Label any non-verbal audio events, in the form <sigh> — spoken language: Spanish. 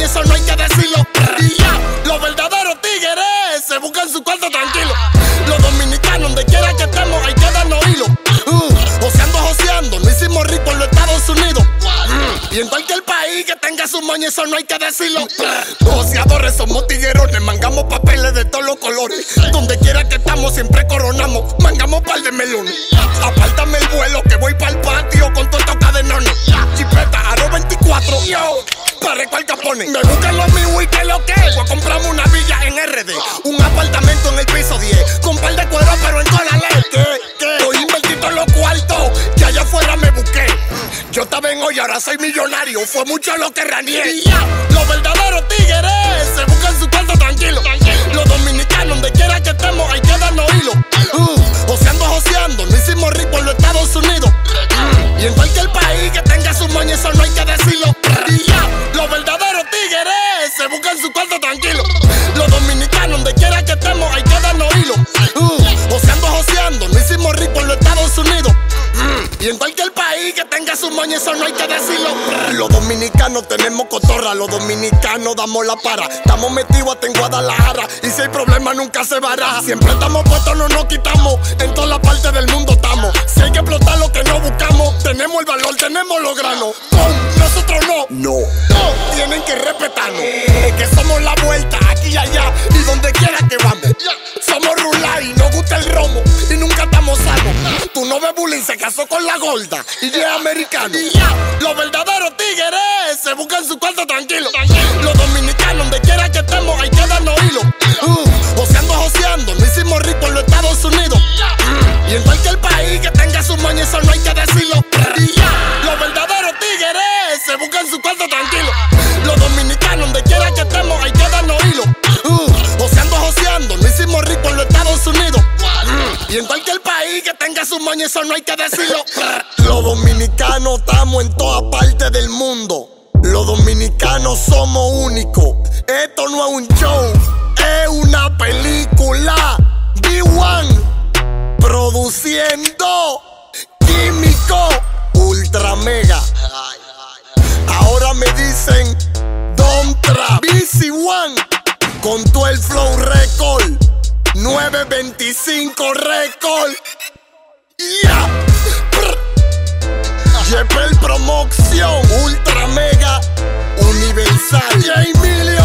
eso no hay que decirlo. Los verdaderos tigres se buscan su cuarto tranquilo. Los dominicanos, donde quiera que estemos, hay que darnos hilo. Uh, oceando, joseando, no hicimos rico en los Estados Unidos. Mm, y en cualquier país que tenga su moño, eso no hay que decirlo. Joseadores, somos tiguerones, mangamos papeles de todos los colores. Donde quiera que estamos, siempre coronamos, mangamos par de melones. Me buscan los míos y que lo que. Voy a comprarme una villa en RD. Un apartamento en el piso 10. Con par de cuero, pero en toda la ley. ¿Qué? ¿Qué? A invertir todos los cuartos. Que allá afuera me busqué. Yo estaba en hoy, ahora soy millonario. Fue mucho lo que raneé. Y ya, los verdaderos tigres se buscan su cuarto tranquilo. Los dominicanos, donde quiera que estemos, hay que darnos hilo. Uh, oceando, joseando, no hicimos rico en los Estados Unidos. Y en cualquier país que tenga su moño, eso no hay que decirlo. Cualquier país que tenga su moño, eso no hay que decirlo. Los dominicanos tenemos cotorra, los dominicanos damos la para. Estamos metidos hasta en Guadalajara. Y si hay problema, nunca se baraja. Siempre estamos puestos, no nos quitamos. En toda la parte del mundo estamos. Si hay que explotar lo que no buscamos, tenemos el valor, tenemos los granos. Con nosotros no. No. No, tienen que respetarnos. Es que somos la vuelta aquí y allá. Y donde quiera que vamos. Somos rulay, nos gusta el romo. Tú no ves bullying, se casó con la gorda. Y es americano. Y ya, los verdaderos tigres se buscan su cuarto tranquilo. Tenga su moño, eso no hay que decirlo. <laughs> Los dominicanos estamos en toda parte del mundo. Los dominicanos somos únicos. Esto no es un show, es una película. B1 produciendo químico ultra mega. Ahora me dicen Dontra BC One con todo el flow record 925 record. Yeah. Promoción Ultra Mega Universal J Million